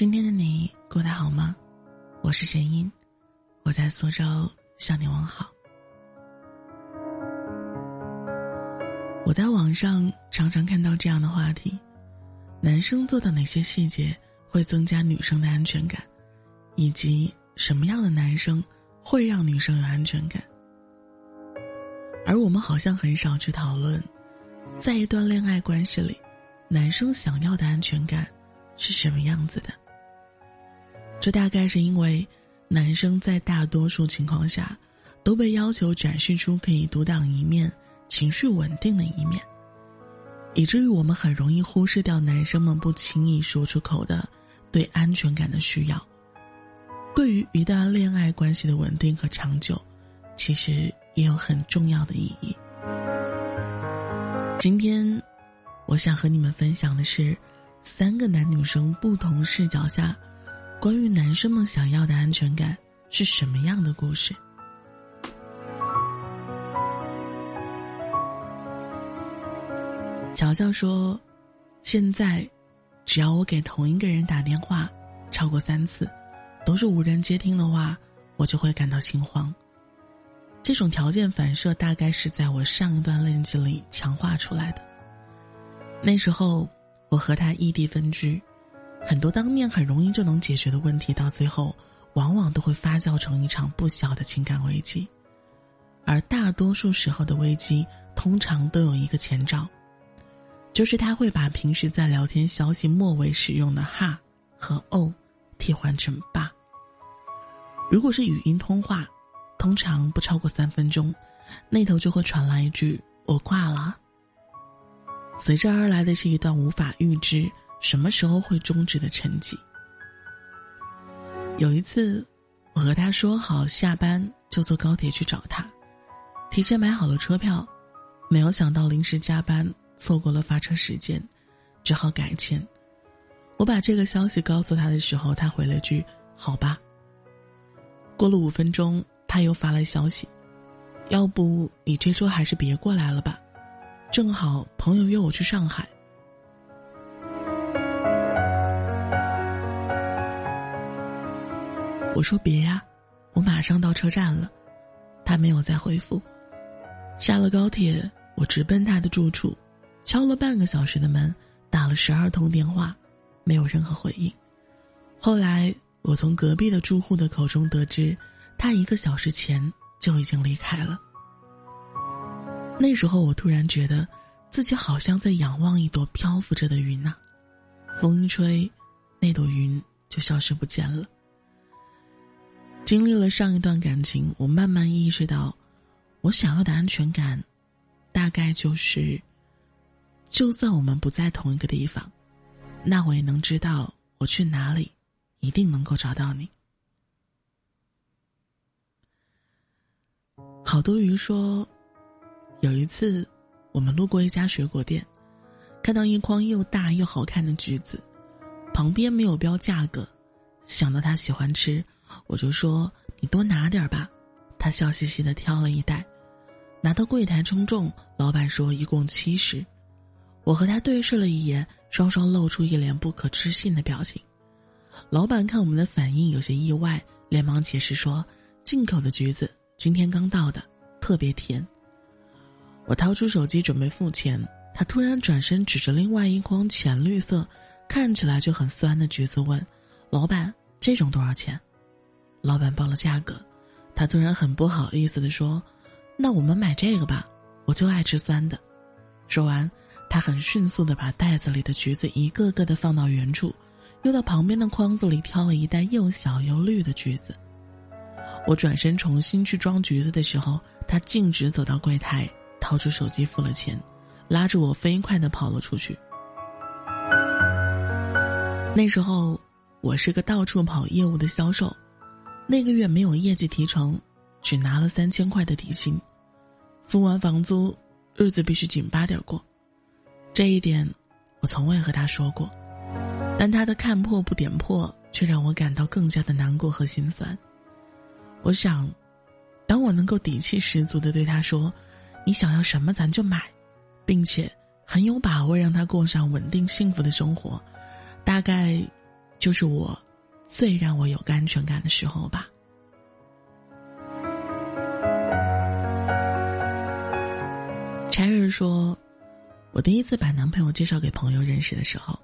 今天的你过得好吗？我是贤音，我在苏州向你问好。我在网上常常看到这样的话题：男生做的哪些细节会增加女生的安全感，以及什么样的男生会让女生有安全感？而我们好像很少去讨论，在一段恋爱关系里，男生想要的安全感是什么样子的。这大概是因为，男生在大多数情况下，都被要求展示出可以独当一面、情绪稳定的一面，以至于我们很容易忽视掉男生们不轻易说出口的对安全感的需要。对于一段恋爱关系的稳定和长久，其实。也有很重要的意义。今天，我想和你们分享的是三个男女生不同视角下，关于男生们想要的安全感是什么样的故事。乔乔说：“现在，只要我给同一个人打电话超过三次，都是无人接听的话，我就会感到心慌。”这种条件反射大概是在我上一段恋情里强化出来的。那时候，我和他异地分居，很多当面很容易就能解决的问题，到最后往往都会发酵成一场不小的情感危机。而大多数时候的危机，通常都有一个前兆，就是他会把平时在聊天消息末尾使用的“哈”和“哦”替换成“爸”。如果是语音通话。通常不超过三分钟，那头就会传来一句“我挂了”。随之而来的是一段无法预知什么时候会终止的沉寂。有一次，我和他说好下班就坐高铁去找他，提前买好了车票，没有想到临时加班错过了发车时间，只好改签。我把这个消息告诉他的时候，他回了句“好吧”。过了五分钟。他又发来消息：“要不你这周还是别过来了吧，正好朋友约我去上海。”我说：“别呀，我马上到车站了。”他没有再回复。下了高铁，我直奔他的住处，敲了半个小时的门，打了十二通电话，没有任何回应。后来，我从隔壁的住户的口中得知。他一个小时前就已经离开了。那时候，我突然觉得，自己好像在仰望一朵漂浮着的云呐，风一吹，那朵云就消失不见了。经历了上一段感情，我慢慢意识到，我想要的安全感，大概就是，就算我们不在同一个地方，那我也能知道我去哪里，一定能够找到你。好多鱼说，有一次，我们路过一家水果店，看到一筐又大又好看的橘子，旁边没有标价格。想到他喜欢吃，我就说：“你多拿点吧。”他笑嘻嘻的挑了一袋，拿到柜台称重，老板说一共七十。我和他对视了一眼，双双露出一脸不可置信的表情。老板看我们的反应有些意外，连忙解释说：“进口的橘子。”今天刚到的，特别甜。我掏出手机准备付钱，他突然转身指着另外一筐浅绿色、看起来就很酸的橘子问：“老板，这种多少钱？”老板报了价格，他突然很不好意思的说：“那我们买这个吧，我就爱吃酸的。”说完，他很迅速的把袋子里的橘子一个个的放到原处，又到旁边的筐子里挑了一袋又小又绿的橘子。我转身重新去装橘子的时候，他径直走到柜台，掏出手机付了钱，拉着我飞快的跑了出去。那时候，我是个到处跑业务的销售，那个月没有业绩提成，只拿了三千块的底薪，付完房租，日子必须紧巴点过。这一点，我从未和他说过，但他的看破不点破，却让我感到更加的难过和心酸。我想，当我能够底气十足的对他说：“你想要什么，咱就买，并且很有把握让他过上稳定幸福的生活。”大概，就是我最让我有安全感的时候吧。柴瑞说：“我第一次把男朋友介绍给朋友认识的时候，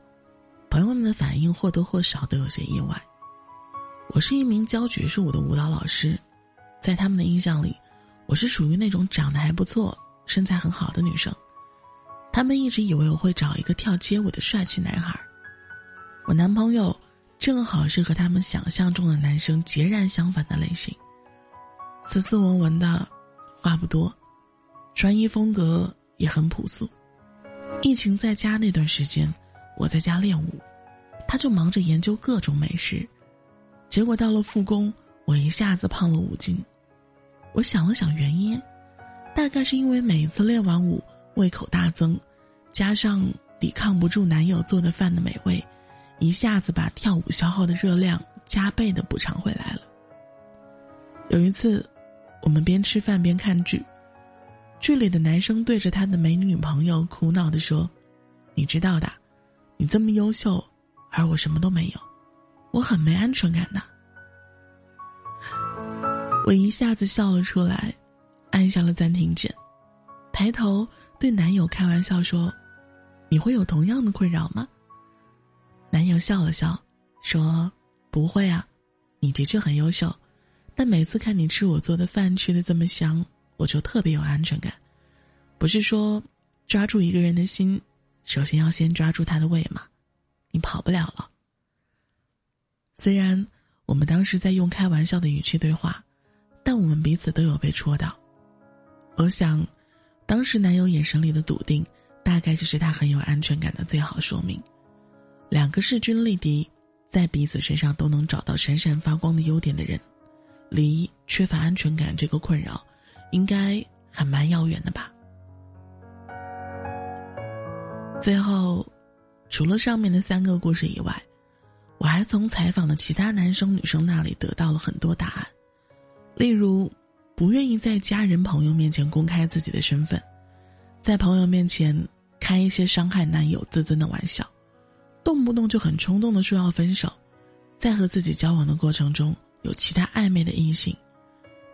朋友们的反应或多或少都有些意外。我是一名教爵士舞的舞蹈老师，在他们的印象里，我是属于那种长得还不错、身材很好的女生。他们一直以为我会找一个跳街舞的帅气男孩。我男朋友正好是和他们想象中的男生截然相反的类型，斯斯文文的，话不多。”穿衣风格也很朴素。疫情在家那段时间，我在家练舞，他就忙着研究各种美食。结果到了复工，我一下子胖了五斤。我想了想原因，大概是因为每一次练完舞，胃口大增，加上抵抗不住男友做的饭的美味，一下子把跳舞消耗的热量加倍的补偿回来了。有一次，我们边吃饭边看剧。剧里的男生对着他的美女朋友苦恼的说：“你知道的，你这么优秀，而我什么都没有，我很没安全感的。”我一下子笑了出来，按下了暂停键，抬头对男友开玩笑说：“你会有同样的困扰吗？”男友笑了笑，说：“不会啊，你的确很优秀，但每次看你吃我做的饭，吃的这么香。”我就特别有安全感，不是说抓住一个人的心，首先要先抓住他的胃吗？你跑不了了。虽然我们当时在用开玩笑的语气对话，但我们彼此都有被戳到。我想，当时男友眼神里的笃定，大概就是他很有安全感的最好说明。两个势均力敌，在彼此身上都能找到闪闪发光的优点的人，离缺乏安全感这个困扰。应该还蛮遥远的吧。最后，除了上面的三个故事以外，我还从采访的其他男生女生那里得到了很多答案，例如，不愿意在家人朋友面前公开自己的身份，在朋友面前开一些伤害男友自尊的玩笑，动不动就很冲动的说要分手，在和自己交往的过程中有其他暧昧的异性，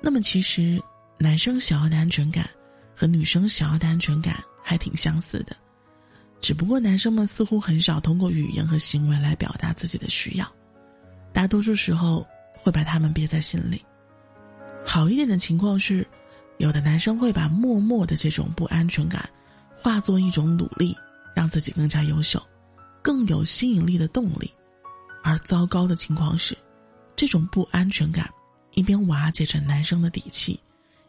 那么其实。男生想要的安全感，和女生想要的安全感还挺相似的，只不过男生们似乎很少通过语言和行为来表达自己的需要，大多数时候会把他们憋在心里。好一点的情况是，有的男生会把默默的这种不安全感，化作一种努力，让自己更加优秀，更有吸引力的动力；而糟糕的情况是，这种不安全感一边瓦解着男生的底气。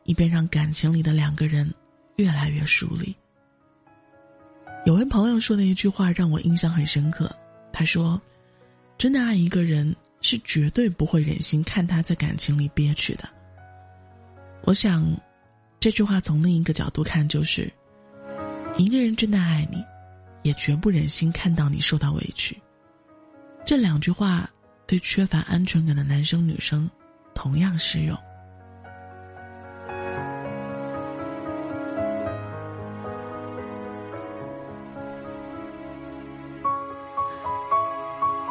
一边让感情里的两个人越来越疏离。有位朋友说的一句话让我印象很深刻，他说：“真的爱一个人是绝对不会忍心看他在感情里憋屈的。”我想，这句话从另一个角度看就是：一个人真的爱你，也绝不忍心看到你受到委屈。这两句话对缺乏安全感的男生女生同样适用。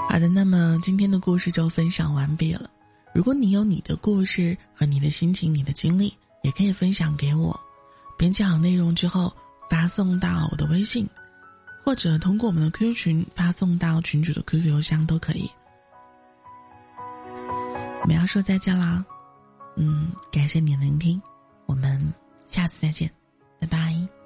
好的，那么今天的故事就分享完毕了。如果你有你的故事和你的心情、你的经历，也可以分享给我。编辑好内容之后，发送到我的微信，或者通过我们的 QQ 群发送到群主的 QQ 邮箱都可以。我们要说再见啦，嗯，感谢你的聆听，我们下次再见，拜拜。